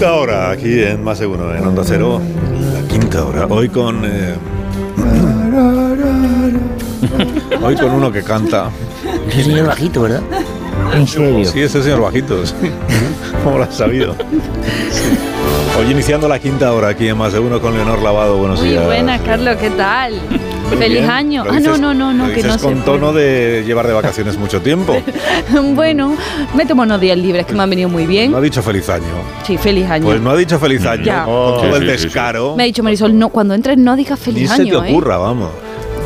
quinta hora aquí en Más de Uno, en Onda Cero. La quinta hora. Hoy con. eh, hoy con uno que canta. Ese señor bajito, ¿verdad? En serio. Sí, ese señor bajito. sí. ¿Cómo lo has sabido? Sí. Hoy iniciando la quinta hora aquí en Más de Uno con Leonor Lavado. Buenos Muy días. buenas, Carlos, ¿qué tal? Feliz bien. año. Lo Ah, no, dices- no, no, no, lo que no se con tono de llevar de vacaciones mucho tiempo. Bueno, me tomo unos días libres que me han venido muy bien. No ha dicho feliz año. Sí, feliz año. Pues no ha dicho feliz año. Ya. Con todo Sí, el sí, sí, sí. descaro. Me ha dicho Marisol, no, cuando entres no digas Ni feliz se te año, ¿eh? ocurra, vamos.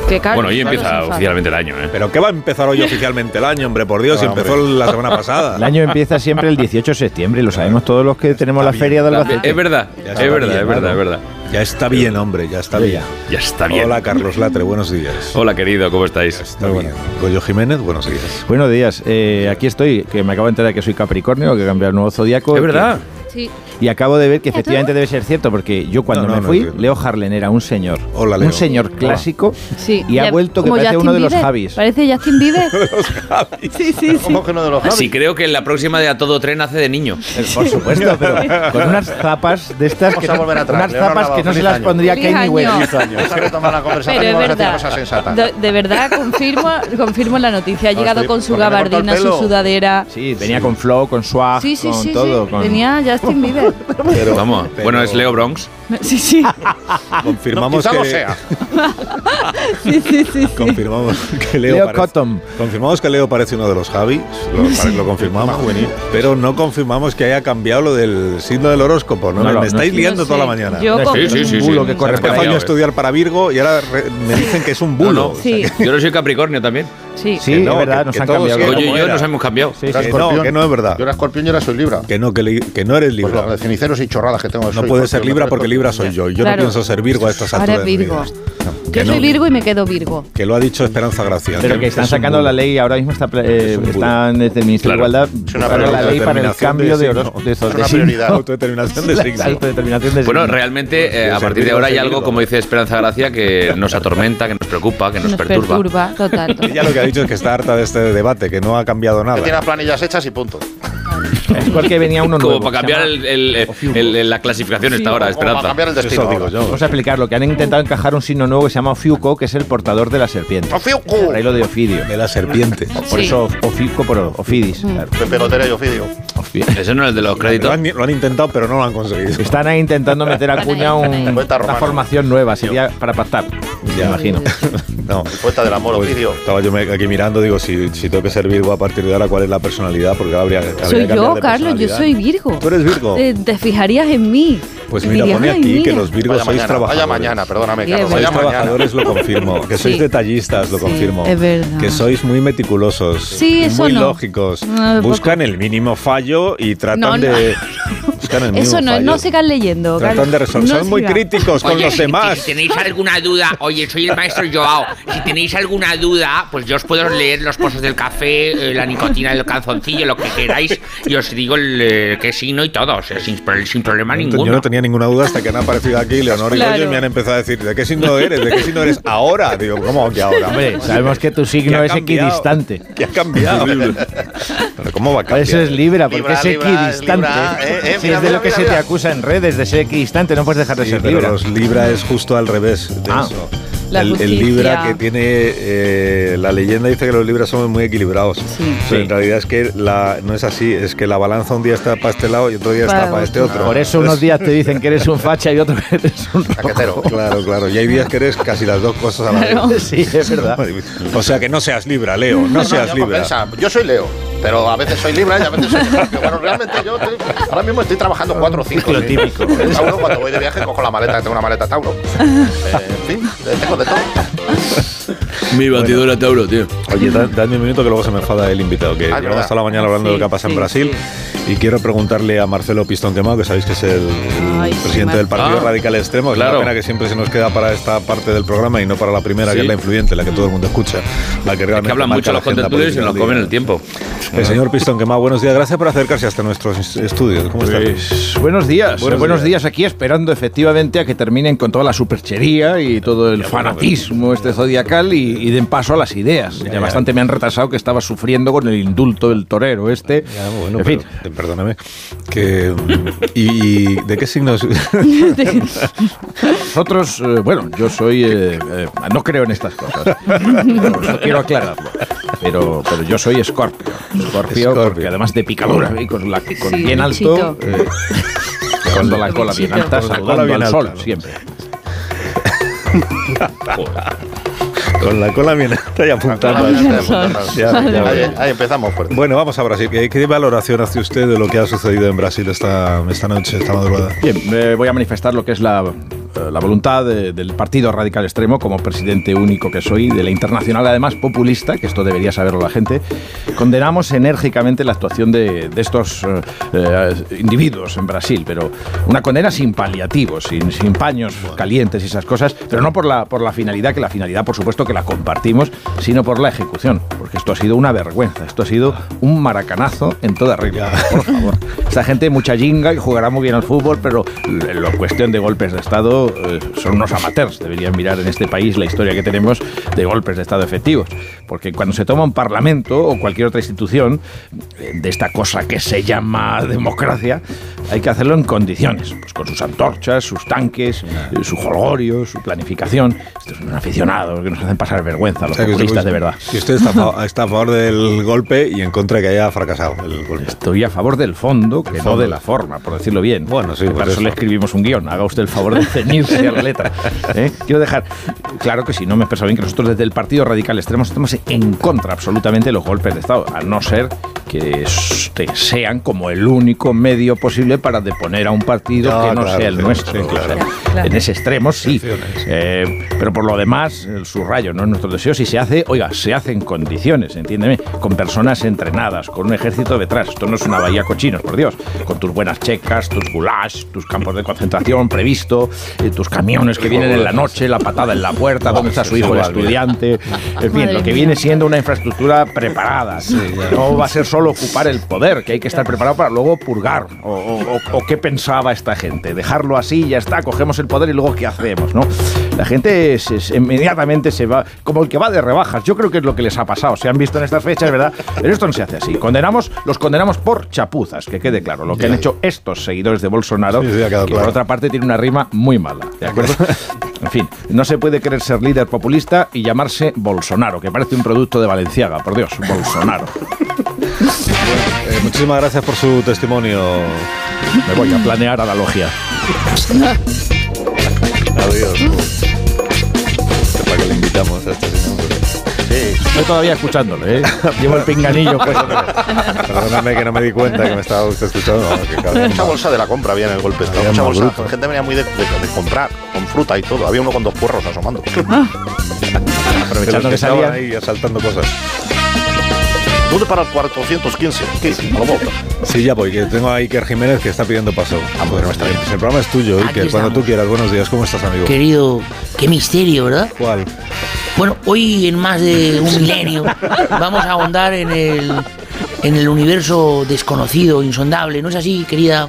Que Carlos, Bueno, hoy empieza se oficialmente el año, ¿eh? Pero ¿qué va a empezar hoy oficialmente el año, hombre? Por Dios, si empezó hombre. la semana pasada. El año empieza siempre el 18 de septiembre, lo sabemos todos los que tenemos la feria de Albacete. Es verdad, es verdad, es verdad, es verdad. Ya está bien, hombre, ya está bien. Ya está bien. Hola, Carlos Latre, buenos días. Hola, querido, ¿cómo estáis? Está bien. Goyo Jiménez, buenos días. Buenos días, eh, aquí estoy, que me acabo de enterar que soy Capricornio, que he cambiado el nuevo zodiaco. Es verdad. Sí. Y acabo de ver que efectivamente debe ser cierto, porque yo cuando No, no, me fui, no. Leo Harlen era un señor. Hola, Leo. Un señor clásico. Sí. Y ha vuelto que como parece Justin uno de los Bieber. Javis. Parece Justin Bieber. sí, sí, sí. ¿Cómo que uno de los Sí, creo que en la próxima de A Todo Tren hace de niño. Eh, Por supuesto, pero con unas zapas de estas que, volver atrás, unas zapas que no se las pondría Kanye West. Pero es verdad, de, de verdad confirmo, confirmo la noticia. Ha llegado con su gabardina, su sudadera. Sí, venía con flow, con swag, Sí, sí, con sí, todo. sí. Tenía Justin Bieber. Pero, Vamos, pero bueno, es Leo Bronx. Sí, sí. Confirmamos No, que, lo sea. Sí, sí, sí, sí. confirmamos que Leo, Leo parece, Cotton. confirmamos que Leo parece uno de los Javis, lo, lo confirmamos, pero no confirmamos que haya cambiado lo del signo del horóscopo, ¿no? No, no, me estáis no, liando No toda la mañana. Yo Sí, sí, sí. Un bulo sí. que corre yo a estudiar para Virgo y ahora re- me dicen que es un bulo. No, no. Sí, Yo no soy Capricornio también. sí. Sí, Que no, es verdad, que- nos que han todos cambiado. siguen Oye y como yo era. nos hemos cambiado. Sí. Que no, que no es verdad. Yo era escorpión y ahora soy libra. Que no, que, li- que no eres Pues Libra. los de ceniceros y chorradas que tengo. no soy puede ser Libra porque Libra soy yo. Yo Claro. no pienso ser Virgo a estas Ahora alturas. es mi Virgo. vida. Yo Que soy no. Virgo y me quedo Virgo. Que lo ha dicho Esperanza Gracia. Pero que están sacando la ley, ahora mismo está, eh, Es están desde el Ministerio Claro. de Igualdad Es una preparando la ley para el cambio de, de, Es una prioridad. Autodeterminación de La signo. autodeterminación de Bueno, realmente, eh, Puede a partir de ahora hay algo, como dice Esperanza Gracia, que nos atormenta, que nos preocupa, que nos, Nos perturba. perturba, total. total. Ella lo que ha dicho es que está harta de este debate, que no ha cambiado Que tiene nada. las planillas hechas y punto. Es porque venía uno Como nuevo. para se cambiar llama- el, el- el- el- la clasificación esta hora, Como para Esperanza. cambiar el destino. Eso digo ahora. yo. Vamos a explicarlo, que han intentado encajar un signo nuevo que se llama Ofiuco, que es el portador de la serpiente. ¡Ofiuco! Por ahí lo de Ofidio. De la serpiente. Por Sí. eso Ofiuco por Ofidis. claro. Pepe Gotera y Ofidio. ¿Ese no es el de los Lo créditos? han, lo han intentado, pero no lo han conseguido. Están ahí intentando meter a cuña un- una formación nueva, sería para pactar, me imagino. No. Poeta del amor, Pues, Ofidio. estaba yo aquí mirando, digo, si, si tengo que ser Virgo a partir de ahora, ¿cuál es la personalidad? Porque habría, habría que Soy yo, de Carlos, yo soy Virgo. ¿Tú eres Virgo? Eh, te fijarías en mí. Pues mira, pone "Ay, aquí que mira". los Virgos Vaya sois mañana, trabajadores. vaya mañana, perdóname, Carlos. es Sois Vaya mañana. trabajadores, lo confirmo. Que sois Sí. detallistas, lo Sí, confirmo. es verdad. Que sois muy meticulosos. Sí, eso Muy no. lógicos. No, Buscan el mínimo fallo y tratan No, no. de. El Eso no, fallo. no sigas leyendo. Tratan de resolver. No Son muy críticos con Oye, los demás. Si tenéis alguna duda, oye, soy el maestro Joao. Si tenéis alguna duda, pues yo os puedo leer los pozos del café, eh, la nicotina del calzoncillo, lo que queráis, y os digo el, eh, qué signo y todo, o sea, sin, pro- sin problema Yo ninguno. no tenía ninguna duda hasta que han aparecido aquí Leonor y Claro. Y me han empezado a decir, ¿de qué signo eres? ¿De qué signo eres ahora? Digo, ¿cómo que ahora? Hombre, sabemos que tu ¿Qué signo es equidistante. ¿Qué ha cambiado? Pero ¿cómo va a cambiar? eso es Libra, porque Libra, es equidistante. Libra, eh, eh, mira, de lo que mira, se te acusa en redes, de ser equidistante, no puedes dejar de Sí, ser pero Libra. los Libra es justo al revés de Ah. eso. El. Libra que tiene eh, la leyenda dice que los Libras somos muy equilibrados. Sí. Pero Sí. en realidad es que la, no es así, es que la balanza un día está para este lado y otro día Para está para este otro. Por eso unos días te dicen que eres un facha y otros que eres un Paquetero. Claro, claro. Y hay días que eres casi las dos cosas a la Claro. vez. Sí, es verdad. O sea que no seas Libra, Leo, no, No, seas Libra. compensa. Yo soy Leo, pero a veces soy Libra y a veces soy. Bueno, realmente yo estoy- ahora mismo estoy trabajando cuatro o cinco. Lo sí. típico. Tauro, cuando voy de viaje cojo la maleta, tengo una maleta Tauro. Eh, en fin, tengo Mi batidora Tauro, tío. Oye, da- dadme un minuto que luego se me enfada el invitado, que Ah, llevamos toda la mañana hablando de lo que ha pasado Sí, en Brasil. sí. Y quiero preguntarle a Marcelo Pistón Quemado, que sabéis que es el, Ay, sí, presidente Mar- del Partido Ah, Radical Extremo. que Es claro. una pena que siempre se nos queda para esta parte del programa y no para la primera, que Sí. es la influyente, la que todo el mundo escucha. La que Es realmente que hablan marca mucho los agenda contertulios y se nos comen el tiempo. El señor Pistón Quemado, buenos días. Gracias por acercarse hasta nuestros estudios. ¿Cómo está? Pues, buenos días, Buenos buenos, días. días. aquí esperando efectivamente a que terminen con toda la superchería y todo el fanatismo este zodiacal y, y den paso a las ideas. Ya, ya. bastante me han retrasado que estaba sufriendo con el indulto del torero este. Ya, bueno, en pero- fin, eh, perdóname. Que, y, y de qué signos? nosotros, eh, bueno, yo soy, eh, eh, no creo en estas cosas. No, quiero aclararlo. Pero, pero yo soy escorpio. Escorpio, Escorpio. porque además de picadura y con, la, con Sí, bien alto, eh, cuando la cola bien alta, saludando bien al sol, siempre. Con la cola bien alta y apuntando. Ahí, empezamos fuerte. Bueno, vamos a Brasil. ¿Qué, qué valoración hace usted de lo que ha sucedido en Brasil esta, esta noche, esta madrugada? Bien, eh, voy a manifestar lo que es la, la voluntad de- del Partido Radical Extremo, como presidente único que soy, de la internacional además populista, que esto debería saberlo la gente. Condenamos enérgicamente la actuación de, de estos eh, eh, individuos en Brasil, pero una condena sin paliativos, sin, sin paños calientes y esas cosas, pero no por la, por la finalidad, que la finalidad por supuesto que la compartimos, sino por la ejecución, porque esto ha sido una vergüenza, esto ha sido un maracanazo en toda regla, por favor. Esta gente mucha jinga y jugará muy bien al fútbol, pero en lo cuestión de golpes de Estado eh, son unos amateurs. Deberían mirar en este país la historia que tenemos de golpes de Estado efectivos. Porque cuando se toma un parlamento o cualquier otra institución eh, de esta cosa que se llama democracia, hay que hacerlo en condiciones, pues con sus antorchas, sus tanques, eh, su jolgorio, su planificación. Estos son aficionados que nos hacen pasar vergüenza los O sea, que usted- populistas de verdad. Que usted está a, fa- está a favor del golpe y en contra de que haya fracasado el golpe. Estoy a favor del fondo, que no de la forma, por decirlo bien. Bueno, sí, pues para eso eso. le escribimos un guion. Haga usted el favor de ceñirse a la letra. ¿eh? Quiero dejar claro que si no me he expresado bien, que nosotros desde el Partido Radical Extremo estamos en contra absolutamente de los golpes de Estado, a no ser que sean como el único medio posible para deponer a un partido No, que no claro, sea el sí, nuestro. sí, claro. Claro. En ese extremo sí. Eh, pero por lo demás, el subrayo, no es nuestro deseo. Si se hace, oiga, se hace en condiciones, entiéndeme, con personas entrenadas, con un ejército detrás. Esto no es una bahía cochinos, por Dios. Con tus buenas checas, tus gulags, tus campos de concentración previsto, eh, tus camiones que vienen en la noche, la patada en la puerta, donde está su hijo el estudiante. En fin, lo que viene siendo una infraestructura preparada. No va a ser solo ocupar el poder, que hay que estar preparado para luego purgar. O, o- o- qué pensaba esta gente. Dejarlo así, ya está, cogemos el poder y luego qué hacemos, ¿no? La gente se- se- inmediatamente se va, como el que va de rebajas. Yo creo que es lo que les ha pasado. Se han visto en estas fechas, ¿verdad? Pero esto no se hace así. Condenamos, los condenamos por chapuzas, que quede claro. Lo que han hecho estos seguidores de Bolsonaro, Sí, sí, que claro. por otra parte tiene una rima muy mala. ¿De acuerdo? En fin, no se puede querer ser líder populista y llamarse Bolsonaro, que parece un producto de Valenciaga, por Dios, Bolsonaro. Eh, muchísimas gracias por su testimonio. Me voy a planear a la logia. Adiós. ¿Para qué le invitamos a este señor? Estoy todavía escuchándole, ¿eh? Llevo el pinganillo pues. Perdóname que no me di cuenta que me estaba usted escuchando. no, que Mucha bolsa de la compra había en el golpe. Había Mucha bolsa. bruto. La gente venía muy de, de- de comprar, con fruta y todo. Había uno con dos puerros asomando. Aprovechando que salía. ahí asaltando cosas. ¿Dónde para el 415? ¿Qué? Sí, ya voy, que tengo a Iker Jiménez que está pidiendo paso. Ah, bueno, está bien. Pues el programa es tuyo, Iker, cuando estamos. tú quieras. Buenos días, ¿cómo estás, amigo? Querido, qué misterio, ¿verdad? ¿Cuál? Bueno, hoy en más de un milenio vamos a ahondar en el, en el universo desconocido, insondable. ¿No es así, querida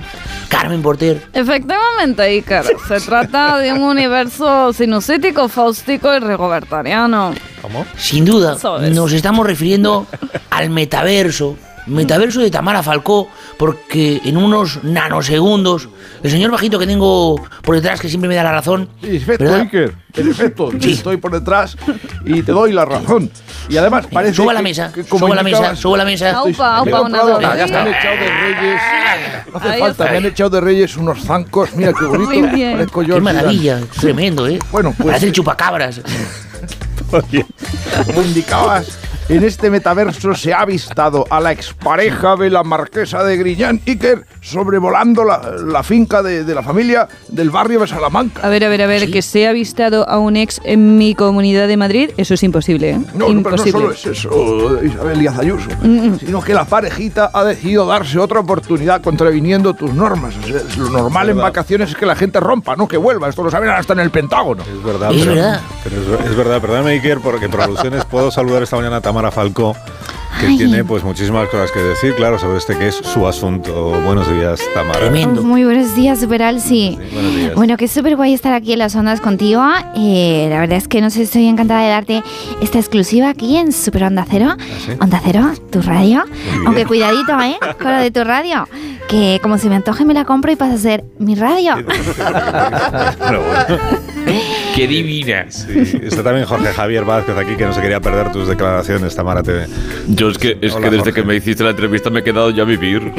Carmen Porter? Efectivamente, Iker. Se trata de un universo sinusítico, faustico y rigobertariano. ¿Cómo? Sin duda, Eso es. nos estamos refiriendo al metaverso. Metaverso de Tamara Falcó, porque en unos nanosegundos, el señor bajito que tengo por detrás, que siempre me da la razón, Perfecto, ¿verdad? Iker. Perfecto. Sí. Estoy por detrás y te doy la razón. Y además parece. Suba la mesa, que como suba la mesa, suba la mesa. Aupa, aupa, una me han echado de Reyes. No hace Ahí falta, está. me han echado de Reyes unos zancos. Mira qué bonito. Muy bien. Qué maravilla, tremendo, ¿eh? Bueno, pues- Parece el chupacabras. Oye, Como indicabas, En este metaverso se ha avistado a la expareja de la marquesa de Griñán Iker sobrevolando la, la finca de, de la familia del barrio de Salamanca. A ver, a ver, a ver, que se ha avistado a un ex en mi comunidad de Madrid, eso es imposible, ¿eh? No, no, pero no solo es eso, Isabel Díaz Ayuso, sino que la parejita ha decidido darse otra oportunidad contraviniendo tus normas. O sea, es lo normal en vacaciones es que la gente rompa, no que vuelva. Esto lo saben hasta en el Pentágono. Es verdad, Es pero, verdad. pero es, es verdad, perdóname Iker, porque por alusiones puedo saludar esta mañana a Tamara Falcó, que Ay. tiene pues muchísimas cosas que decir, claro, sobre este que es su asunto. Buenos días, Tamara. Tremendo. Muy buenos días, Superal, sí. Sí, buenos días. Bueno, que es súper guay estar aquí en las ondas contigo. Eh, la verdad es que no sé, estoy encantada de darte esta exclusiva aquí en Super Onda Cero. sí? Onda Cero, tu radio. Aunque cuidadito, ¿eh? Con lo de tu radio. Que como se me antoje me la compro y pasa a ser mi radio. Pero bueno, Qué divina. sí. Está también Jorge Javier Vázquez aquí, que no se quería perder tus declaraciones, Tamara. Te... Yo es que, es Hola, que desde Jorge. que me hiciste la entrevista me he quedado ya a vivir.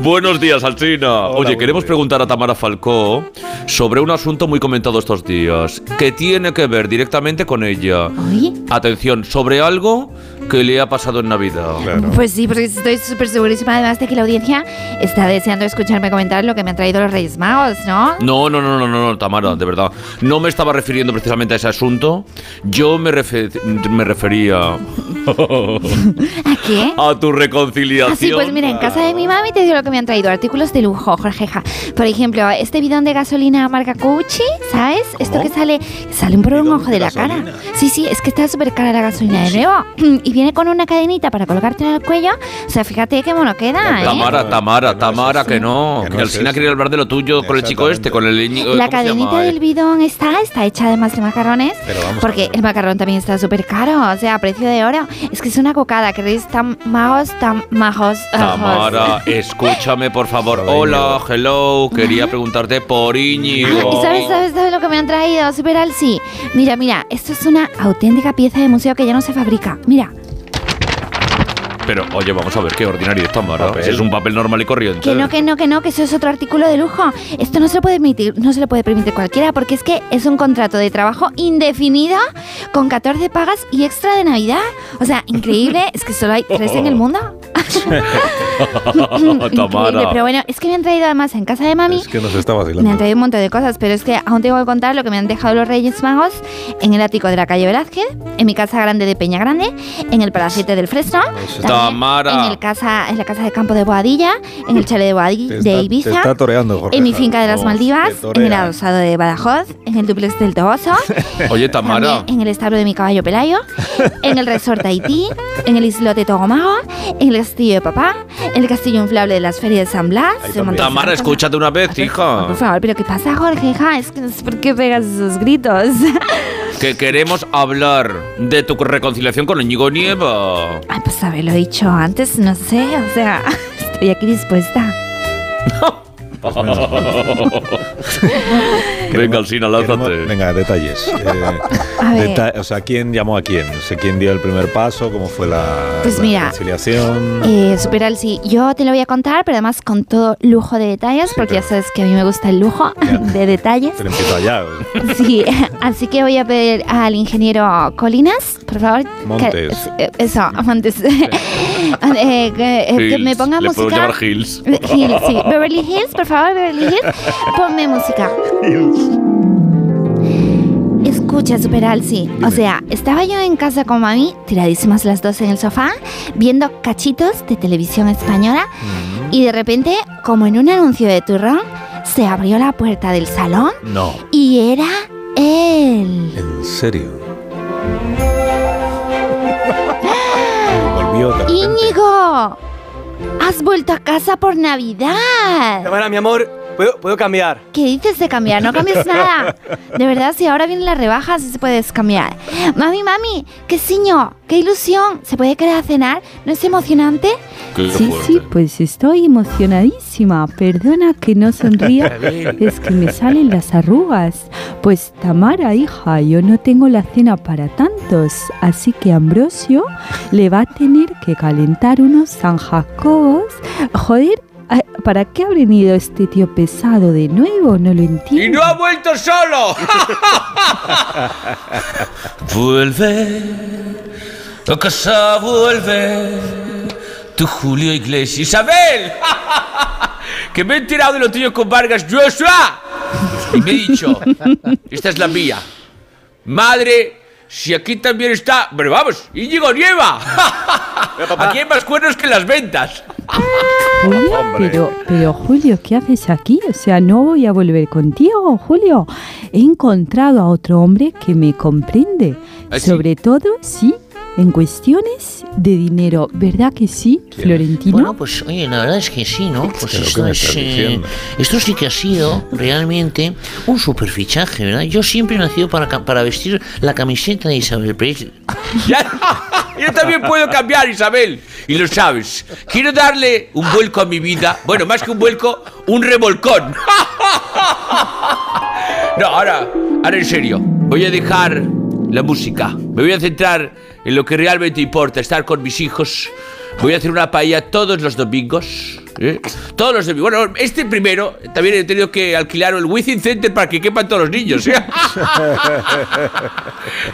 Buenos días, Alcina. Hola, Oye, queremos días. preguntar a Tamara Falcó sobre un asunto muy comentado estos días, que tiene que ver directamente con ella. Oye. Atención, sobre algo que le ha pasado en Navidad. Claro. Pues sí, porque estoy súper segurísima además de que la audiencia está deseando escucharme comentar lo que me han traído los Reyes Magos, ¿no? No, no, no, no, no, no, Tamara, de verdad. No me estaba refiriendo precisamente a ese asunto. Yo me, me refería ¿A qué? a tu reconciliación. Ah, sí, pues mira, en casa de mi mami te digo lo que me han traído. Artículos de lujo, Jorgeja. Por ejemplo, este bidón de gasolina marca Gucci, ¿sabes? Esto ¿Cómo? que sale, sale por un ¿Bidón ojo de de la gasolina? cara. Sí, sí, es que está súper cara la gasolina de nuevo. Y viene con una cadenita para colgarte en el cuello. O sea, fíjate qué mono queda, ¿eh? Tamara, Tamara, Que no es Tamara, que no. Que Que, no es Alcina quería hablar de lo tuyo con el chico este, con el La ¿cómo se cadenita llama? del bidón está, está hecha además de macarrones. Pero vamos a Porque el macarrón también está súper caro, o sea, a precio de oro. Es que es una cocada, que reis tan majos, tan majos. Tamara, escúchame por favor. Hola, hello. Quería preguntarte por Íñigo. ¿Y sabes, sabes, sabes lo que me han traído? Super Alsi. Mira, mira, esto es una auténtica pieza de museo que ya no se fabrica. Mira, Pero, oye, vamos a ver qué ordinario es Tamara. Papel. Si es un papel normal y corriente. que no, que no, que no, que eso es otro artículo de lujo. Esto no se lo puede permitir, no se lo puede permitir cualquiera porque es que es un contrato de trabajo indefinido con 14 pagas y extra de Navidad. O sea, increíble, es que solo hay tres en el mundo. Increíble, pero bueno, es que me han traído además en casa de mami Es que nos está Me han vacilando. traído un montón de cosas, pero es que aún tengo que contar lo que me han dejado los Reyes Magos en el ático de la calle Velázquez, en mi casa grande de Peña Grande, en el Palacete del Fresno, Tamara. en, el casa, en la casa de campo de Boadilla, en el chalet de, Boadi- Te de Ibiza, está toreando, Jorge. en mi finca de las Oh, Maldivas, en el adosado de Badajoz, en el duplex del Toboso, Oye, Tamara. también en el establo de mi caballo Pelayo, en el resort Haití, en el islote Togomago, en el castillo de papá, el castillo inflable de las ferias de San Blas. Tamara, escúchate una vez, hija. Por favor, pero ¿qué pasa, Jorge? hija? Es que no sé por qué pegas esos gritos. Que queremos hablar de tu reconciliación con Íñigo Nieva. Ay, pues haberlo dicho antes, no sé, o sea, estoy aquí dispuesta. Venga, Alcina, Queremos- lánzate. Venga, detalles. Eh, A ver. deta- o sea, ¿quién llamó a quién? No sé quién dio el primer paso, cómo fue la, Pues la mira, reconciliación. Eh, super Alsi, yo te lo voy a contar, pero además con todo lujo de detalles, Sí, porque ya sabes que a mí me gusta el lujo Ya. de detalles. Pero empiezo allá. Sí, así que voy a pedir al ingeniero Colinas, por favor. Montes. Que, eh, eso, Montes. Eh, que, eh, que me ponga Le puedo música. llamar Hills. Hills, sí. Beverly Hills, por favor, Beverly Hills. Ponme música. Escucha, Super Alsi. O sea, estaba yo en casa con mami, tiradísimas las dos en el sofá, viendo cachitos de televisión española, y de repente, como en un anuncio de turrón, se abrió la puerta del salón No, y era él. en serio. Volvió de repente. ¡Íñigo! ¡Has vuelto a casa por Navidad! Tamara, mi amor, ¿puedo, puedo cambiar? ¿Qué dices de cambiar? No cambies nada. De verdad, si ahora vienen las rebajas, sí se puedes cambiar. Mami, mami, qué ciño, qué ilusión. ¿Se puede quedar a cenar? ¿No es emocionante? Qué Sí, fuerte. sí, pues estoy emocionadísima. Perdona que no sonría, es que me salen las arrugas. Pues Tamara, hija, yo no tengo la cena para tantos, así que Ambrosio le va a tener que calentar unos San Jacobos. Joder, ¿para qué ha venido este tío pesado de nuevo? No lo ¡Y entiendo. no ha vuelto solo! vuelve, a casa vuelve, tu Julio Iglesias. ¡Isabel! que me he enterado de lo tuyo con Vargas Joshua. Y me he dicho, esta es la mía. Madre, si aquí también está... Pero vamos, Íñigo Nieva. aquí hay más cuernos que las ventas. Julio, Hombre. pero, pero Julio, ¿qué haces aquí? O sea, no voy a volver contigo, Julio. He encontrado a otro hombre que me comprende. ¿Ah, sí? Sobre todo, sí, en cuestiones de dinero. ¿Verdad que sí, Florentino? Bueno, pues oye, la verdad es que sí, ¿no? Pues Pero, ¿qué esto, es, eh, esto sí que ha sido realmente un superfichaje, ¿verdad? Yo siempre he nacido para, para vestir la camiseta de Isabel Presley. Yo también puedo cambiar, Isabel. Y lo sabes. Quiero darle un vuelco a mi vida. Bueno, más que un vuelco, un revolcón. No, ahora, ahora en serio. Voy a dejar la música. Me voy a centrar en lo que realmente importa, estar con mis hijos. Voy a hacer una paella todos los domingos. ¿Eh? Todos los. Bueno, este primero también he tenido que alquilar el Within Center para que quepan todos los niños. ¿eh?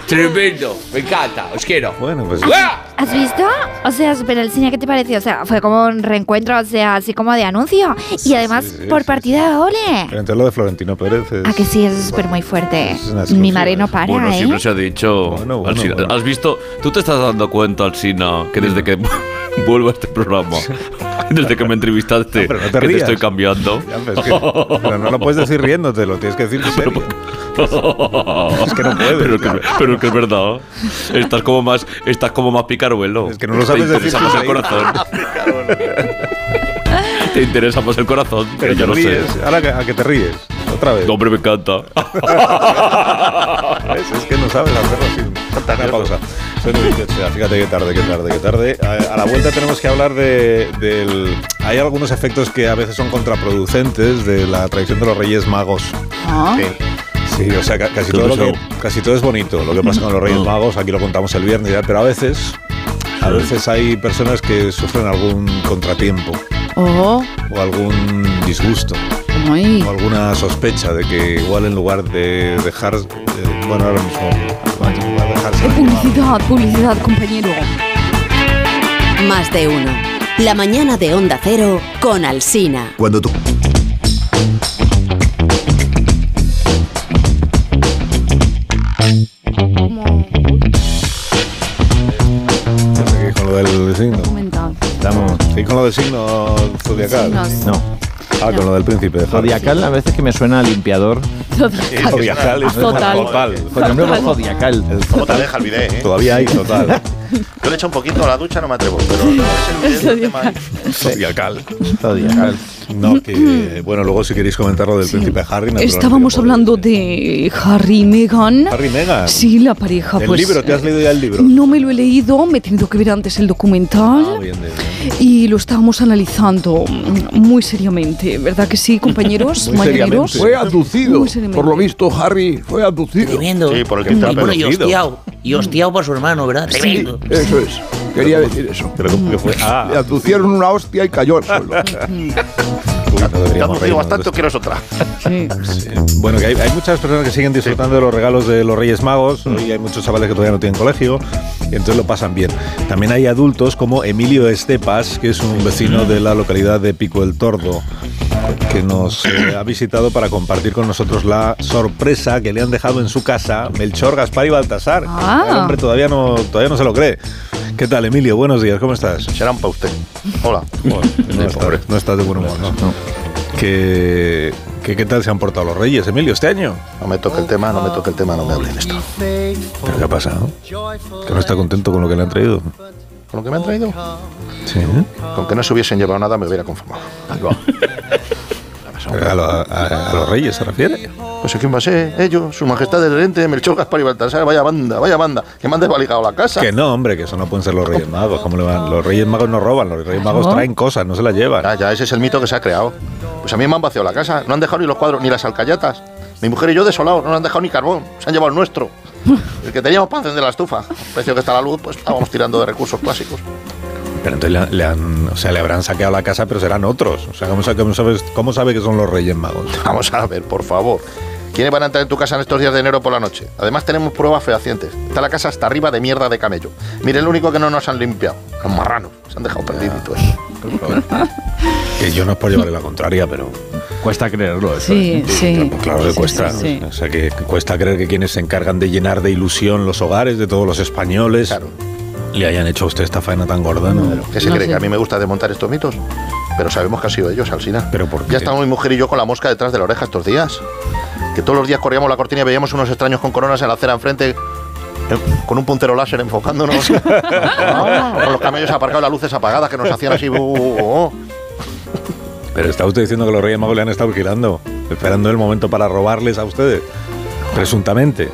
Tremendo. Me encanta. Os quiero. Bueno, pues ¡Uah! ¿Has visto? O sea, super el cine, ¿qué te pareció? O sea, fue como un reencuentro, o sea, así como de anuncio. Y además, sí, por sí, partida de pero ole. entonces lo de Florentino Pérez es... A que sí, es súper muy fuerte. Es una Mi madre no para, Bueno, ¿eh? siempre se ha dicho. Bueno, bueno. ¿Has visto? ¿Tú te estás dando cuenta, Alsina, que desde que vuelvo a este programa, desde que me entrevistaste, No, pero no te que te rías. estoy cambiando? Ya, pero, es que- pero no lo puedes decir riéndote, lo tienes que decir en serio. Es que no puedes. Pero que, pero que es verdad. Estás como más, estás como más picaruelo. Es que no lo sabes Te decir interesa más sin el corazón. Te interesa más el corazón. Pero Pero te lo sé. ríes. Ahora que- a que te ríes. Otra vez. No, hombre, me encanta. ¿Ves? Es que no sabes hacerlo así. Una pausa. Son 18 ya. Fíjate qué tarde, qué tarde, qué tarde. A, a la vuelta tenemos que hablar de, del... Hay algunos efectos que a veces son contraproducentes de la tradición de los Reyes Magos. Ah. Sí, o sea, ca- casi ¿Qué todo, lo que, pasó? casi todo es bonito, lo que pasa con los Reyes Ah. Magos, aquí lo contamos el viernes, ya, pero a veces, a veces hay personas que sufren algún contratiempo Oh, o algún disgusto ay. o alguna sospecha de que igual en lugar de dejar, eh, bueno, ahora mismo, dejarse llevar- Publicidad, publicidad, compañero. Más de uno. La mañana de Onda Cero con Alsina. Cuando tú... Estamos, seguís con lo del signo zodiacal. Signos. No. Ah, con lo del príncipe. de Harry. Zodiacal a veces que me suena a limpiador. Zodiacal. Zodiacal es Total. total. Con el nombre Zodiacal. ¿Cómo te deja el bidet, eh? Todavía hay total. Yo le echo un poquito a la ducha, no me atrevo. Pero no es el bidet. Zodiacal. Zodiacal. No, que bueno, luego si queréis comentar lo del príncipe Harry. Estábamos hablando de Harry y Meghan. Harry y Meghan. Sí, la pareja, El pues. libro, ¿te has leído ya el libro? No me lo he leído, me he tenido que ver antes el documental. Ah, bien, bien, bien. Y lo estábamos analizando muy seriamente, ¿verdad que sí, compañeros? Muy seriamente. Fue abducido. Muy seriamente. Por lo visto, Harry fue abducido. Tremendo. Sí, por el que está bueno, y hostiao por su hermano, ¿verdad? Tremendo. Eso es. Quería decir eso. Pero ¿cómo que fue? Ah, Le una hostia y cayó al suelo. no Te lucido reírnos bastante quieres otra. Sí. Bueno, que hay, hay muchas personas que siguen disfrutando de los regalos de los Reyes Magos. Hoy hay muchos chavales que todavía no tienen colegio y entonces lo pasan bien. También hay adultos como Emilio Estepas, que es un vecino de la localidad de Pico el Tordo, que nos eh, ha visitado para compartir con nosotros la sorpresa que le han dejado en su casa Melchor, Gaspar y Baltasar. Ah. El hombre todavía no, todavía no se lo cree. ¿Qué tal, Emilio? Buenos días, ¿cómo estás? Serán para usted. Hola. Bueno, no, estás, no estás de buen humor, ¿no? ¿Qué, qué, qué tal se han portado los reyes, Emilio, este año? No me toque el tema, no me toque el tema, no me hablen de esto. ¿Pero qué ha pasado? ¿Que no está contento con lo que le han traído? ¿Con lo que me han traído? Sí. Con que no se hubiesen llevado nada me hubiera conformado. ¿A, lo- a- a los reyes se refiere? Pues ¿quién va a ser? Ellos, su majestad del Rente, Melchor, Gaspar y Baltasar, vaya banda, vaya banda, que me han desvalijado la casa. Que no, hombre, que eso no pueden ser los reyes magos. ¿Cómo le van? Los reyes magos no roban, los reyes magos traen cosas, no se las llevan. Ya, ya, ese es el mito que se ha creado. Pues a mí me han vaciado la casa, no han dejado ni los cuadros, ni las alcayatas. Mi mujer y yo desolados, no nos han dejado ni carbón, se han llevado el nuestro. El que teníamos para encender la estufa. El precio que está la luz, pues estábamos tirando de recursos clásicos. Pero entonces le, le han, o sea, le habrán saqueado la casa, pero serán otros. O sea, ¿cómo, sa- cómo sabes, cómo sabe que son los Reyes Magos? Vamos a ver, por favor. ¿Quiénes van a entrar en tu casa en estos días de enero por la noche? Además tenemos pruebas fehacientes. Está la casa hasta arriba de mierda de camello. Mire, el único que no nos han limpiado. Los marranos. Se han dejado perdiditos. Que yo no es por llevarle la contraria, pero Cuesta creerlo eso. Sí, sí. pues claro que Sí, cuesta. sí, sí. O sea, que que cuesta creer que quienes se encargan de llenar de ilusión los hogares de todos los españoles Claro. Le hayan hecho a usted esta faena tan gorda, ¿no? ¿Qué se No cree? sé. Que a mí me gusta desmontar estos mitos. Pero sabemos que han sido ellos, Alsina. ¿Pero por qué? Ya estamos mi mujer y yo con la mosca detrás de la oreja estos días. Que todos los días corríamos la cortina y veíamos unos extraños con coronas en la acera enfrente. Con un puntero láser enfocándonos. Con los camellos aparcados, las luces apagadas que nos hacían así. Pero está usted diciendo que los Reyes Magos le han estado vigilando, esperando el momento para robarles a ustedes, presuntamente.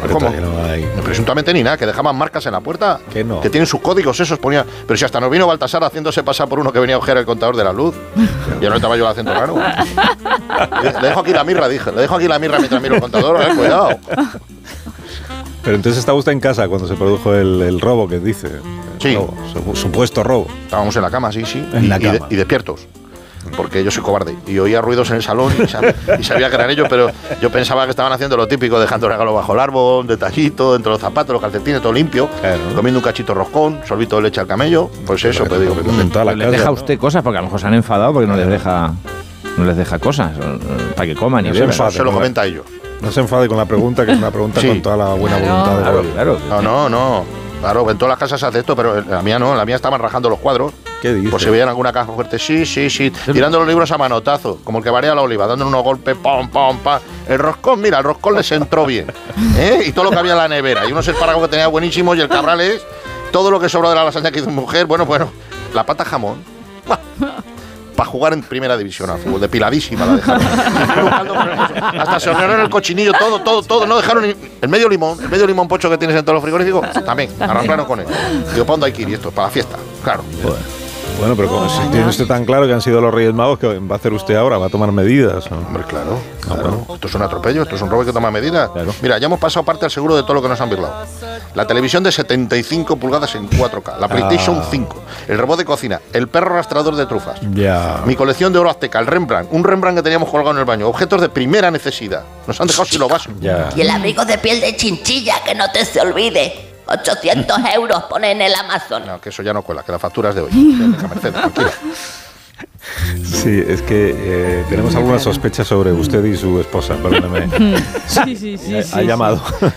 Pero ¿Cómo? todavía no hay- Presuntamente ni nada, que dejaban marcas en la puerta. Que no. Que tienen sus códigos, esos ponía. Pero si hasta nos vino Baltasar haciéndose pasar por uno que venía a ojear el contador de la luz. Yo no estaba yo el acento raro. Le dejo aquí la mirra, dije. Le dejo aquí la mirra mientras miro el contador, eh, cuidado. Pero entonces estaba usted en casa cuando se produjo el, el robo que dice. Sí. robo, supuesto robo. Estábamos en la cama, sí, sí. En y, la y de- cama. y despiertos. Porque yo soy cobarde. Y oía ruidos en el salón y, sab- y sabía que eran ellos, pero yo pensaba que estaban haciendo lo típico, dejando el regalo bajo el árbol, un detallito, dentro de los zapatos, los calcetines, todo limpio, Claro. comiendo un cachito de roscón, sorbito de leche al camello. Pues eso, pues digo, Pero en toda la ¿Le casa, deja ¿no? usted cosas? Porque a lo mejor se han enfadado porque no les deja, no les deja cosas eh, para que coman y No se beban. se lo comenta a ellos. No se enfade con la pregunta, que es una pregunta Sí. con toda la buena Claro. voluntad. del Claro, claro. No, no, no. Claro, en todas las casas se hace esto, pero en la mía no. En la mía estaban rajando los cuadros. ¿Qué dice? Por si veían alguna caja fuerte. Sí, sí, sí. Tirando los libros a manotazo, como el que varía la oliva, dándole unos golpes, pam, pam, pam. El roscón, mira, el roscón les entró bien. ¿eh? Y todo lo que había en la nevera. Y unos espárragos que tenía buenísimos y el cabrales. Todo lo que sobró de la lasaña que hizo mujer. Bueno, bueno. La pata jamón. Para jugar en primera división al fútbol, depiladísima la dejaron. Hasta se hornearon el cochinillo, todo, todo, todo. No dejaron ni el medio limón, el medio limón pocho que tienes en todos los frigoríficos, también. Arrancaron con él. Digo, ¿para dónde hay que ir? Y esto, para la fiesta, claro. Bueno, pero como si tiene usted tan claro que han sido los Reyes Magos, ¿qué va a hacer usted ahora? ¿Va a tomar medidas? o? Hombre, claro, claro. Esto es un atropello, esto es un robo que toma medidas. Claro. Mira, ya hemos pasado parte al seguro de todo lo que nos han birlado. La televisión de 75 pulgadas en 4K, la PlayStation 5, el robot de cocina, el perro rastrador de trufas, Ya. mi colección de oro azteca, el Rembrandt, un Rembrandt que teníamos colgado en el baño, objetos de primera necesidad. Nos han dejado sin lo vaso. Ya. Y el abrigo de piel de chinchilla, que no te se olvide. 800 euros pone en el Amazon. No, que eso ya no cuela, que la factura es de hoy. Mercedes, tranquila. Sí, es que eh, tenemos algunas sospechas sobre usted y su esposa, perdóneme. Sí, sí, sí. ha, sí, ha llamado. Sí.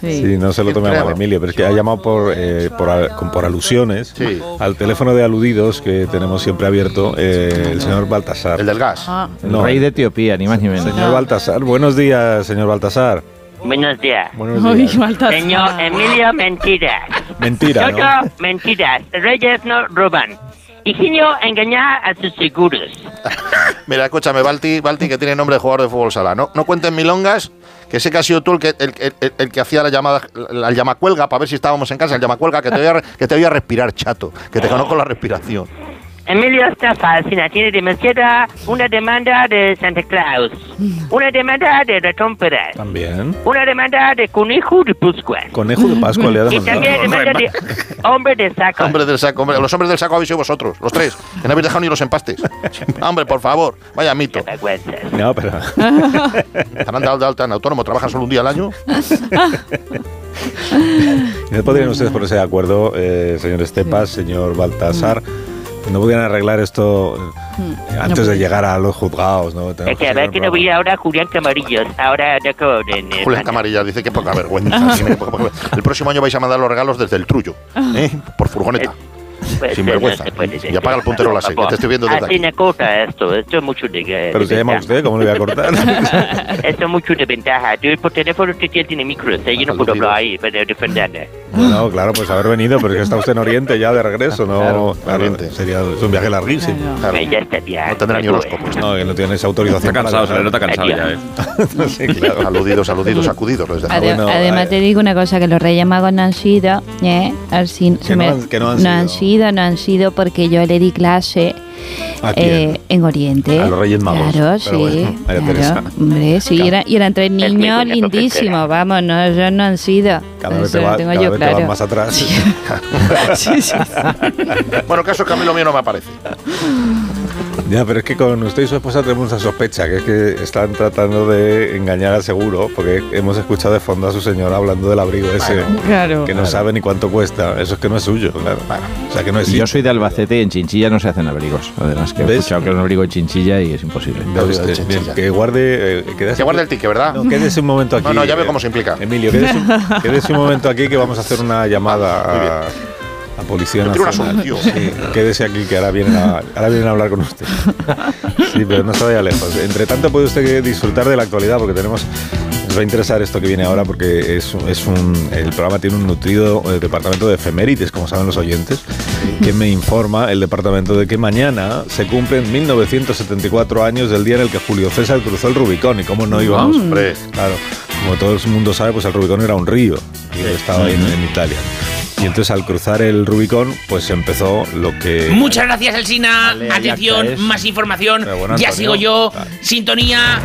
Sí, no se lo tome a mal, Emilio, pero es que ha llamado por, eh, por, al- con- por alusiones Sí. al teléfono de aludidos que tenemos siempre abierto, eh, el señor Baltasar. El del gas. Ah, El No. rey de Etiopía, ni más ni menos. Señor Baltasar, buenos días, señor Baltasar. Buenos días. Buenos Ay, días. Señor Emilio, mentiras. Mentira, ¿no? Mentiras. Reyes no roban. Ingenio engañar a sus seguros. Mira, escúchame, Balti, Balti, que tiene nombre de jugador de fútbol sala. No, no cuenten milongas, que sé que ha sido tú el que, el, el- el- el que hacía la llamada, la, llamacuelga para ver si estábamos en casa, el llamacuelga, que te voy a, re- que te voy a respirar, chato, que te conozco la respiración. Emilio está falsina. Tiene demasiada una demanda de Santa Claus. Una demanda de ratón Pérez. También. Una demanda de conejo de Pascua. Conejo de Pascua le ha Y también demanda de hombre de saco. Hombre del saco, hombre, los hombres del saco habéis sido vosotros, los tres, que no habéis dejado ni los empastes. hombre, por favor, vaya mito. Vergüenzas. No, pero. Estarán dado de alta en autónomo, trabajan solo un día al año. ¿No podrían ustedes ponerse de acuerdo, eh, señor Estepas, señor Baltasar? Que ¿No podrían arreglar esto eh, antes de llegar a los juzgados? ¿no? Tenemos Es que a ver que no voy ahora Julián Camarillos. Ahora no con el- Julián Camarilla dice que poca vergüenza. tiene poca vergüenza. El próximo año vais a mandar los regalos desde el Trullo, ¿eh? por furgoneta. Pues, Sin no vergüenza. ser. Y apaga el puntero que favor. te estoy viendo desde Así aquí. corta esto. Esto es mucho de, de Pero se llama usted, ¿cómo le voy a cortar? Esto es mucho de ventaja. Yo por teléfono usted tiene micros. ¿eh? Yo no puedo hablar ahí para defenderle. no, claro, pues haber venido, pero es que está usted en Oriente ya de regreso, ¿no? Claro, Claro, Oriente. sería es un viaje larguísimo. Claro. Ya está, ya. No tendrá ni Pues, horóscopo. No, que no tienes autorización. Está cansado, se le nota cansado ya, ¿eh? sí, claro. Aludidos, aludidos, sacudidos. Les deja. Ade- bueno, además eh. te digo una cosa, que los Reyes Magos no han sido, ¿eh? Así, Que no han- que no han sido. sido, no han sido porque yo le di clase ¿A quién? eh, en Oriente. A los Reyes Magos. Claro, Pero sí. bueno, claro, hombre, sí, Claro. era- y eran tres niños lindísimos, vamos, no, ellos no han sido. Cada vez Eso te, va, lo tengo cada yo vez te claro. vas más atrás. Sí, sí, Bueno, caso es que a mí lo mío no me aparece. Ya, pero es que con usted y su esposa tenemos una sospecha, que es que están tratando de engañar al seguro, porque hemos escuchado de fondo a su señora hablando del abrigo ese, Claro. que no Claro. sabe ni cuánto cuesta. Eso es que no es suyo, claro. O sea, que no es yo soy de Albacete y en Chinchilla no se hacen abrigos. Además, que he ¿Ves? escuchado que es un abrigo en Chinchilla y es imposible. Vea usted, bien, que guarde, eh, Que guarde el ticket, ¿verdad? No, quédese un momento aquí. No, no, ya veo eh, cómo se implica. Emilio, quédese, un- quédese un momento aquí que vamos a hacer una llamada a, a Policía un Nacional. asunto. Sí, quédese aquí que ahora vienen, a, ahora vienen a hablar con usted. Sí, pero no se vaya lejos. Entre tanto puede usted disfrutar de la actualidad porque tenemos... Nos va a interesar esto que viene ahora porque es, es un, el programa tiene un nutrido eh, departamento de efemérides, como saben los oyentes, que me informa el departamento de que mañana se cumplen 1974 años del día en el que Julio César cruzó el Rubicón. ¿Y cómo no íbamos? Hombre. Claro, como todo el mundo sabe, pues el Rubicón era un río y estaba ahí en, en Italia. Y entonces al cruzar el Rubicón, pues empezó lo que... Muchas gracias, Elsina. Vale, ahí Atención, más información. Bueno, ya sigo yo. Sintonía.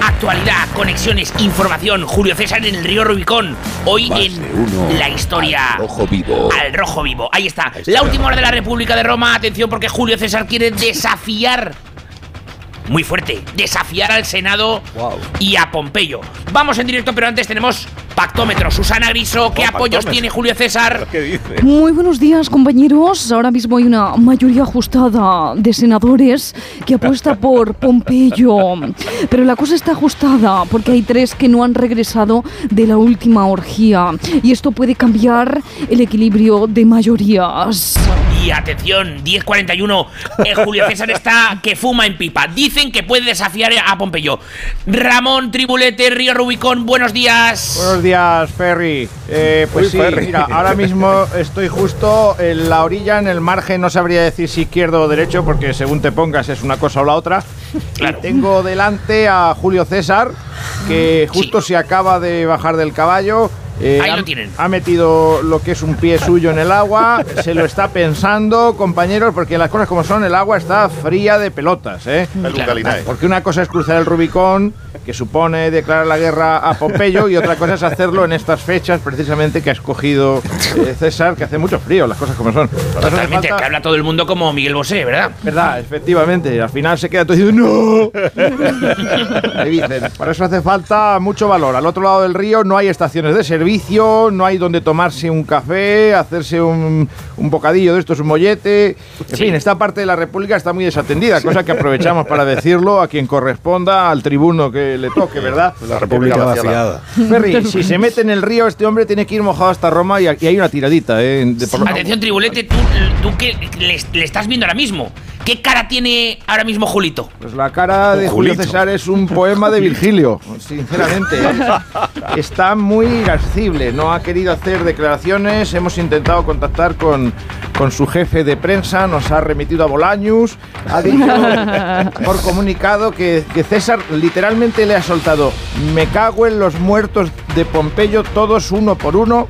Actualidad, conexiones, información. Julio César en el río Rubicón. Hoy en la historia. Al rojo vivo. Al rojo vivo. Ahí está. La última hora de la República de Roma. Atención, porque Julio César quiere desafiar. Muy fuerte. Desafiar al Senado y a Pompeyo. Vamos en directo, pero antes tenemos pactómetro. Susana Griso, ¿qué Oh, apoyos pactómetro. tiene Julio César? ¿Qué dice? Muy buenos días, compañeros. Ahora mismo hay una mayoría ajustada de senadores que apuesta por Pompeyo. Pero la cosa está ajustada porque hay tres que no han regresado de la última orgía. Y esto puede cambiar el equilibrio de mayorías. Y atención, 10.41, eh, Julio César está que fuma en pipa. Dicen que puede desafiar a Pompeyo. Ramón Tribulete, Río Rubicón, buenos días. Buenos días, Ferry. Eh, pues Uy, sí, Ferry. mira, ahora mismo estoy justo en la orilla, en el margen, no sabría decir si izquierdo o derecho, porque según te pongas es una cosa o la otra. Y tengo delante a Julio César, que justo se acaba de bajar del caballo. Eh, Ahí ha, lo tienen. ha metido lo que es un pie suyo en el agua, se lo está pensando, compañeros, porque las cosas como son, el agua está fría de pelotas, ¿eh? Porque una cosa es cruzar el Rubicón, que supone declarar la guerra a Pompeyo, y otra cosa es hacerlo en estas fechas, precisamente que ha escogido eh, César, que hace mucho frío, las cosas como son. Totalmente, falta- que habla todo el mundo como Miguel Bosé, ¿verdad? ¿Verdad? Efectivamente. Al final se queda todo diciendo ¡No! Ahí dicen. Por eso hace falta mucho valor. Al otro lado del río no hay estaciones de servicio, no hay donde tomarse un café, hacerse un, un bocadillo de estos, un mollete. En fin, esta parte de la República está muy desatendida, cosa que aprovechamos para decirlo a quien corresponda, al tribuno que le toque, ¿verdad? La República vaciada. Ferry, si se mete en el río, este hombre tiene que ir mojado hasta Roma y aquí hay una tiradita, ¿eh? De por lo- Atención, Tribulete, tú, tú que le, le estás viendo ahora mismo. ¿Qué cara tiene ahora mismo Julito? Pues la cara de Julio. César es un poema de Virgilio, sinceramente. Está muy irascible, no ha querido hacer declaraciones, hemos intentado contactar con, con su jefe de prensa, nos ha remitido a Bolaños, ha dicho por comunicado que, que César literalmente le ha soltado, me cago en los muertos de Pompeyo, todos uno por uno,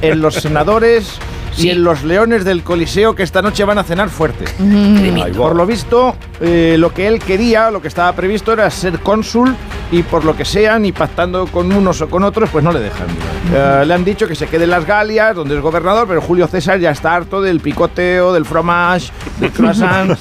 en los senadores... Y en los leones del Coliseo que esta noche van a cenar fuerte. Por lo visto, eh, lo que él quería, lo que estaba previsto era ser cónsul y por lo que sea, ni pactando con unos o con otros, pues no le dejan. Eh, le han dicho que se quede en las Galias, donde es gobernador, pero Julio César ya está harto del picoteo, del fromage, del croissant.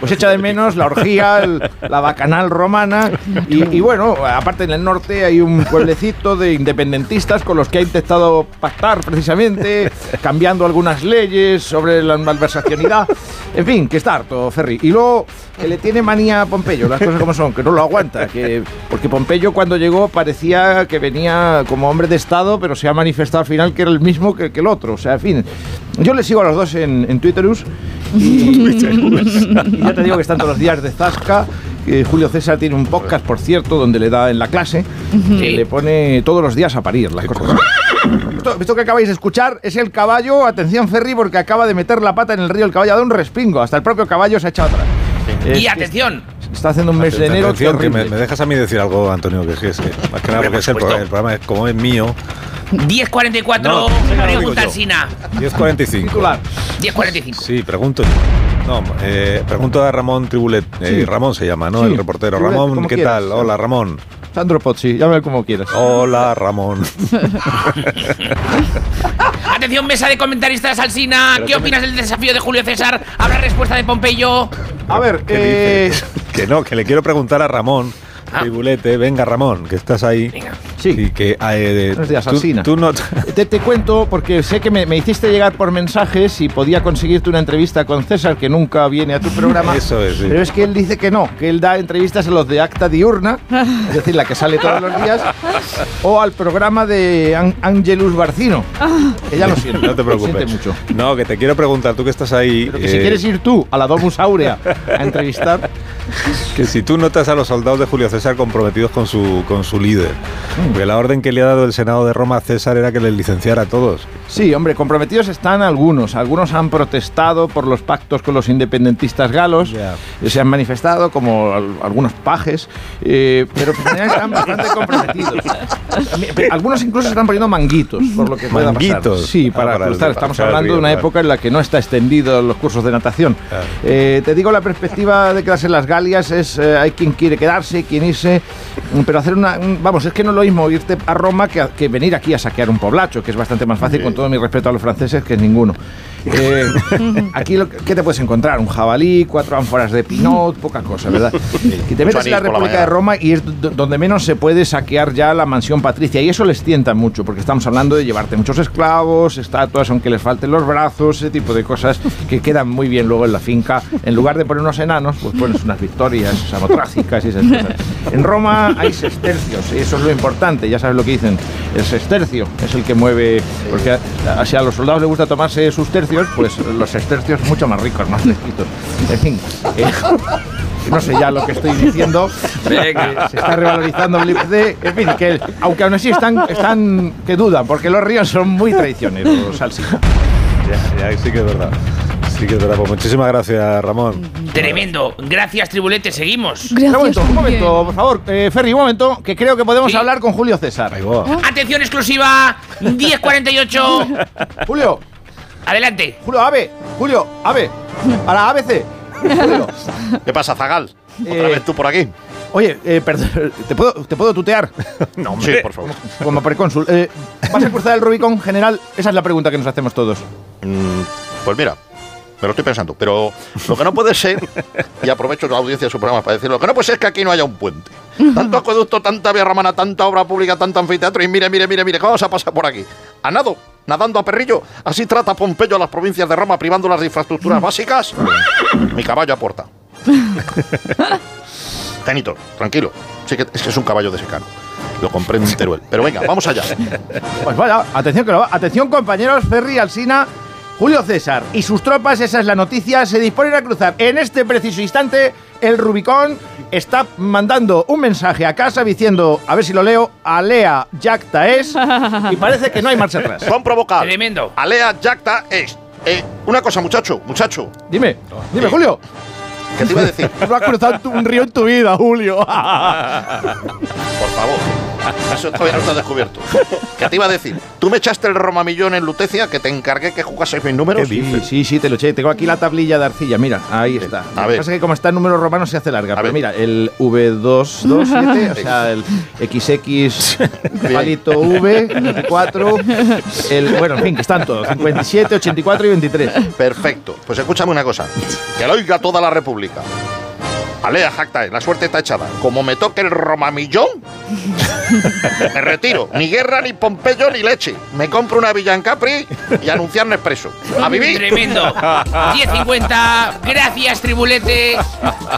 Pues echa de menos la orgía, la bacanal romana. Y, y bueno, aparte en el norte hay un pueblecito de independentistas con los que ha intentado pactar precisamente, cambiando algunas leyes sobre la malversacionidad. En fin, que está harto, Ferry. Y luego que le tiene manía a Pompeyo, las cosas como son, que no lo aguanta. Que, porque Pompeyo cuando llegó parecía que venía como hombre de Estado, pero se ha manifestado al final que era el mismo que, que el otro. O sea, en fin. Yo le sigo a los dos en, en Twitterus. Y, y ya te digo que están todos los días de Zasca. que Julio César tiene un podcast, por cierto, donde le da en la clase, que le pone todos los días a parir las cosas. Esto, esto que acabáis de escuchar es el caballo, atención Ferry, porque acaba de meter la pata en el río, el caballo ha dado un respingo, hasta el propio caballo se ha echado atrás. Es Y atención, Está haciendo un mes de enero Atención, que me, me dejas a mí decir algo, Antonio, que es que, más que nada porque es el, el programa, es como es mío, 10.44, No, yo. Alsina. 10.45. 10.45. Sí, pregunto. No, eh, pregunto a Ramón Tribulet. Eh, Sí. Ramón se llama, ¿no? Sí. El reportero. Tribulet, Ramón, ¿qué quieras. tal? Hola, Ramón. Sandro Pozzi, llámame como quieras. Hola, Ramón. Atención, mesa de comentaristas Alsina. ¿Qué opinas del desafío de Julio César? ¿Habrá respuesta de Pompeyo? A ver, ¿Qué eh? Que no, que le quiero preguntar a Ramón. Ah. Tribulete, venga Ramón, que estás ahí. Sí. Y que eh, Buenos días, tú, tú no te, te cuento porque sé que me, me hiciste llegar por mensajes y podía conseguirte una entrevista con César, que nunca viene a tu programa. Eso es, sí. Pero es que él dice que no, que él da entrevistas a los de Acta Diurna, es decir, la que sale todos los días, o al programa de An- Angelus Barcino, que ya lo siento. No te preocupes. siente mucho. No, que te quiero preguntar, tú que estás ahí. Pero que si eh, quieres ir tú a la Domus Aurea a entrevistar, Que si tú notas a los soldados de Julio César comprometidos con su, con su líder. Mm. Porque la orden que le ha dado el Senado de Roma a César era que les licenciara a todos. Sí, hombre, comprometidos están algunos. Algunos han protestado por los pactos con los independentistas galos. Ya. eh, Se han manifestado como al- algunos pajes, eh, pero están bastante comprometidos. Algunos incluso están poniendo manguitos, por lo que pueda Manguitos. pasar. Sí, Ah, para, para el- cruzar. para Estamos cruzar hablando río, de una claro. época en la que no está extendido los cursos de natación. Claro. Eh, te digo, la perspectiva de quedarse en las Galias es, eh, hay quien quiere quedarse, quien irse, mm, pero hacer una, un- vamos, es que no es lo mismo irte a Roma que, a- que venir aquí a saquear un poblacho, que es bastante más fácil, con todo mi respeto a los franceses, que es ninguno. Eh, aquí, lo, ¿qué te puedes encontrar? Un jabalí, cuatro ánforas de pinot, poca cosa, ¿verdad? Que te metes en la por la República de. Roma y es do- donde menos se puede saquear ya la mansión patricia, y eso les tienta mucho, porque estamos hablando de llevarte muchos esclavos, estatuas, aunque les falten los brazos, ese tipo de cosas que quedan muy bien luego en la finca. En lugar de poner unos enanos, pues pones unas victorias samotrágicas y esas cosas. En Roma hay sestercios, y eso es lo importante, ya sabes lo que dicen. El sestercio es el que mueve, porque si a los soldados les gusta tomarse sus tercios, pues los sestercios mucho más ricos, más fresquitos. En fin, eh, no sé ya lo que estoy diciendo. Venga. Se está revalorizando el IPC. En fin, que aunque aún así están, están que dudan, porque los ríos son muy traicioneros, Salsina. Ya, ya, sí que es verdad. Sí que es verdad. Pues muchísimas gracias, Ramón. Tremendo. Gracias, Tribulete. Seguimos. un momento, un momento, por favor, eh, Ferry, un momento, que creo que podemos Sí. hablar con Julio César. Ahí va. Atención exclusiva. 10.48. Julio, Adelante. Julio, AVE, Julio, AVE, a la ABC. Julio, ¿Qué pasa, Zagal? ¿Otra Eh, vez tú por aquí? oye, eh, perdón, ¿te puedo, ¿te puedo tutear? No, sí, por favor. Como precónsul. Eh, ¿Vas a cruzar el Rubicón general? Esa es la pregunta que nos hacemos todos. Mm, pues mira, me lo estoy pensando. Pero lo que no puede ser, y aprovecho la audiencia de su programa para decirlo, lo que no puede ser es que aquí no haya un puente. Tanto acueducto, tanta vía romana, tanta obra pública, tanto anfiteatro. Y mire, mire, mire, mire, ¿cómo vamos a pasar por aquí? ¿A nado? ¿Nadando a perrillo? ¿Así trata Pompeyo a las provincias de Roma privándolas de infraestructuras básicas? Mi caballo aporta. Genito, tranquilo. Es que es un caballo de secano. Lo compré en Teruel. Pero venga, vamos allá. Pues vaya, atención que lo va. Atención, compañeros, Ferry, Alsina, Julio César y sus tropas, esa es la noticia, se disponen a cruzar en este preciso instante el Rubicón. Está mandando un mensaje a casa diciendo, a ver si lo leo, Alea Jacta es, y parece que no hay marcha atrás. Son provocar. Tremendo. Alea Jacta es. Eh, una cosa, muchacho, muchacho. Dime, dime, Eh, Julio. ¿Qué te iba a decir? No has cruzado un río en tu vida, Julio. Por favor. Eso todavía no está descubierto. ¿Qué te iba a decir? Tú me echaste el romamillón en Lutecia, que te encargué que jugases mis números. Sí, sí, sí, te lo eché. Tengo aquí la tablilla de arcilla, mira, ahí está. A Lo que pasa es que como está en número romano se hace larga. A pero ver. mira, el V227, o sea, el XX palito V, 24, el, bueno, en fin, que están todos, 57, 84 y 23. Perfecto. Pues escúchame una cosa. Que lo oiga toda la República. Alea Jacta, la suerte está echada. Como me toque el romamillón, me retiro. Ni guerra, ni Pompeyo, ni leche. Me compro una villa en Capri y anunciar Nespresso. ¡A vivir! Tremendo. 10.50. Gracias, Tribulete.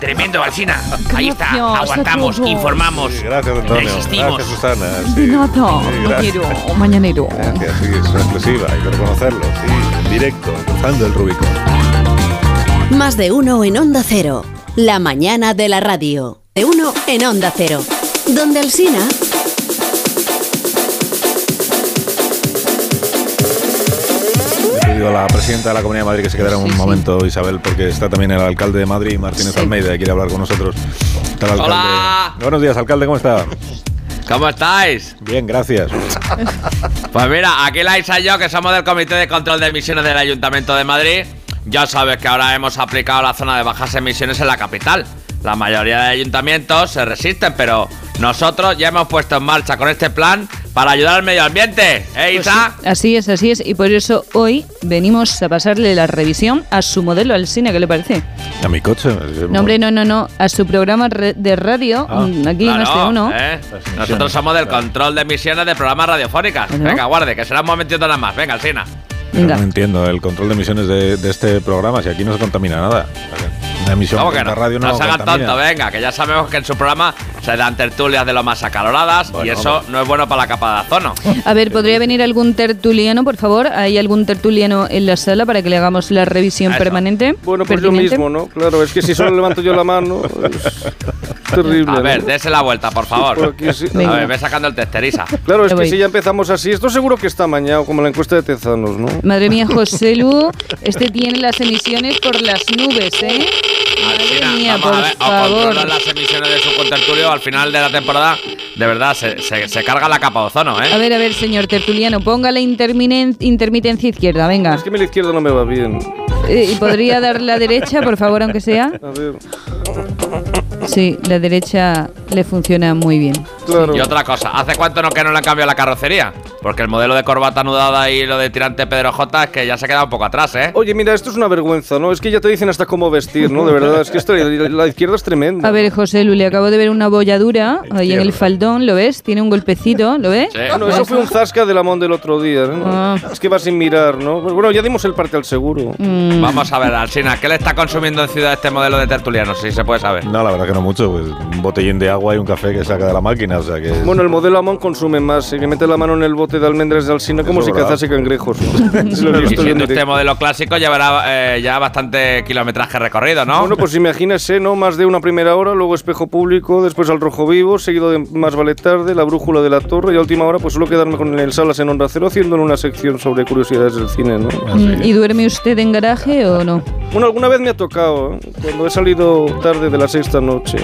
Tremendo, Alsina. Ahí está. Aguantamos, informamos. Sí, gracias, Antonio. Resistimos. Gracias, Susana. De Sí. nada, Sí, mañanero, mañanero. Gracias, sí, es una exclusiva, hay que reconocerlo. Sí, en directo, cruzando el Rubicón. Más de uno en Onda Cero. La mañana de la radio. De uno en Onda Cero. Donde he pedido a la presidenta de la Comunidad de Madrid que se quedara un momento, Isabel, porque está también el alcalde de Madrid, Martínez Almeida, que quiere hablar con nosotros. Está el alcalde. Hola. Buenos días, alcalde, ¿cómo está? ¿Cómo estáis? Bien, gracias. Pues mira, aquí la Isa y yo, que somos del Comité de Control de Emisiones del Ayuntamiento de Madrid, ya sabes que ahora hemos aplicado la zona de bajas emisiones en la capital. La mayoría de ayuntamientos se resisten, pero nosotros ya hemos puesto en marcha con este plan para ayudar al medio ambiente. ¿Eh, Pues Isa? sí, así es, así es. Y por eso hoy venimos a pasarle la revisión a su modelo al cine, ¿qué le parece? A mi coche. No, hombre, no, no, no. A su programa de radio, Ah. mm, aquí en Claro, este uno. ¿eh? Nosotros somos del control de emisiones de programas radiofónicas. Bueno. Venga, guarde, que será un momentito nada más. Venga, Alcina. No entiendo el control de emisiones de, de este programa, si aquí no se contamina nada. Una emisión ¿Cómo que de no? radio no, no se hagan tonto, venga, que ya sabemos que en su programa se dan tertulias de lo más acaloradas y eso no es bueno para la capa de ozono. A ver, ¿podría venir algún tertuliano, por favor? ¿Hay algún tertuliano en la sala para que le hagamos la revisión Eso. permanente? Bueno, pues yo mismo, ¿no? Claro, es que si solo levanto yo la mano, es terrible. A ver, ¿no? dése la vuelta, por favor. Por aquí sí. A ver, ve sacando el testerisa. Claro, es que voy. si ya empezamos así, esto seguro que está amañado, como la encuesta de Tezanos, ¿no? Madre mía, José Lu, este tiene las emisiones por las nubes, ¿eh? Madre mía, Vamos por a ver, o favor. controlan las emisiones de su contertulio al final de la temporada. De verdad, se, se- se carga la capa de ozono, A ¿eh? ver, a ver, señor tertuliano, ponga la interminen- intermitencia izquierda, venga. Es que a la izquierda no me va bien. Eh, ¿Y podría dar la derecha, por favor, aunque sea? A ver, Sí, la derecha le funciona muy bien. claro. Y otra cosa, ¿hace cuánto no que no le han cambiado la carrocería? Porque el modelo de corbata anudada y lo de tirante Pedro J es que ya se queda un poco atrás, ¿eh? Oye, mira, esto es una vergüenza, ¿no? Es que ya te dicen hasta cómo vestir, ¿no? De verdad, es que esto, la, izquierda es tremenda. A ver, José Lu, le acabo de ver una bolladura ahí en el faldón, ¿lo ves? Tiene un golpecito, ¿lo ves? Bueno, eso fue un zasca de la Mon del otro día, ¿no? Ah. Es que va sin mirar, ¿no? Bueno, ya dimos el parte al seguro. Mm. Vamos a ver, Alsina, ¿qué le está consumiendo en ciudad este modelo de tertuliano? Si se puede saber. No, la verdad que no mucho. Pues un botellín de agua y un café que saca de la máquina. O sea que. Bueno, el modelo Amon consume más, eh, que mete la mano en el bote de almendras de Alsina como si cazase cangrejos. siendo este modelo clásico llevará eh, ya bastante kilometraje recorrido, ¿no? Bueno, pues imagínese, ¿no? Más de una primera hora, luego espejo público, después al rojo vivo, seguido de más vale tarde, la brújula de la torre y a última hora pues solo quedarme con el Salas en Onda Cero haciendo una sección sobre curiosidades del cine, ¿no? Mm, ¿Y duerme usted en garaje o no? Bueno, alguna vez me ha tocado, ¿eh? cuando he salido tarde de la sexta noche.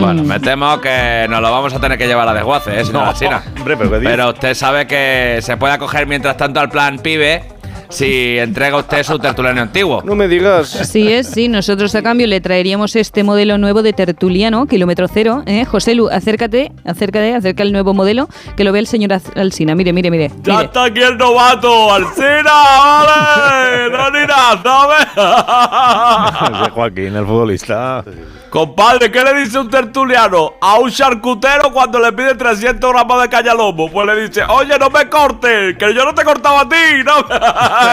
Bueno, me temo que nos lo vamos a tener que llevar a desguace, ¿eh, señora No, Alsina? hombre, pero. Pero usted sabe que se puede acoger mientras tanto al plan PIBE si entrega usted su tertuliano antiguo. No me digas. Sí es, sí. Nosotros a cambio le traeríamos este modelo nuevo de tertuliano, kilómetro cero. ¿eh? José Lu, acércate, acércate, acerca el nuevo modelo, que lo ve el señor Alsina. Mire, mire, mire. ¡Ya mire. está aquí el novato! ¡Alcina! ¡Vale! ¡No ni nada, ¿sabes? Joaquín, el futbolista. Compadre, ¿qué le dice un tertuliano a un charcutero cuando le pide 300 gramos de cañalomo? Pues le dice, oye, no me cortes, que yo no te he cortado a ti, ¿no?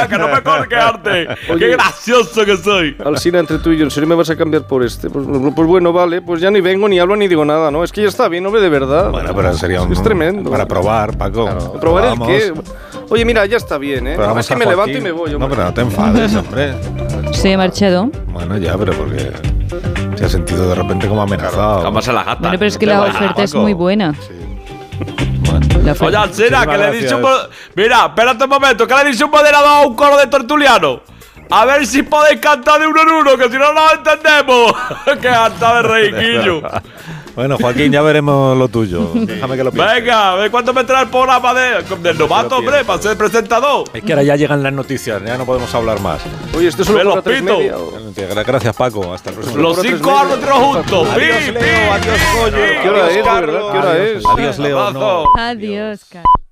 que no me cortes, que arte. ¡Qué gracioso que soy! Alsina, entre tú y yo, ¿en serio me vas a cambiar por este? Pues, pues bueno, vale, pues ya ni vengo, ni hablo, ni digo nada, ¿no? Es que ya está bien, hombre, de verdad. Bueno, pero sería un. Es tremendo. Para probar, Paco. ¿Probar el qué? Oye, mira, ya está bien, ¿eh? Probamos es que a me levanto y me voy, No, hombre. pero no te enfades, hombre. Se ha marchado. Bueno, ya, pero porque se ha sentido de repente como amenazado. ¿Cómo se la gata? Bueno, pero es que la oferta es muy buena. Oferta- Oye, Alcina, que le dicho un... Mira, espérate un momento, que le dicho un moderador a un coro de tertuliano. A ver si podéis cantar de uno en uno, que si no nos entendemos. ¡Qué harta de reiquillo! Bueno, Joaquín, ya veremos lo tuyo. Déjame que lo piense. Venga, a ver cuánto me trae el programa de, del novato, hombre, para ser presentador. Es que ahora ya llegan las noticias, ya no podemos hablar más. Oye, esto es solo los pito. media. o- Gracias, Paco. Hasta el próximo. Los cinco árbitros juntos. Adiós, Leo. Adiós, pi. ¿Qué hora es, de Carlos. verdad? ¿Qué hora Adiós, es? Adiós, Leo. Adiós, Carlos.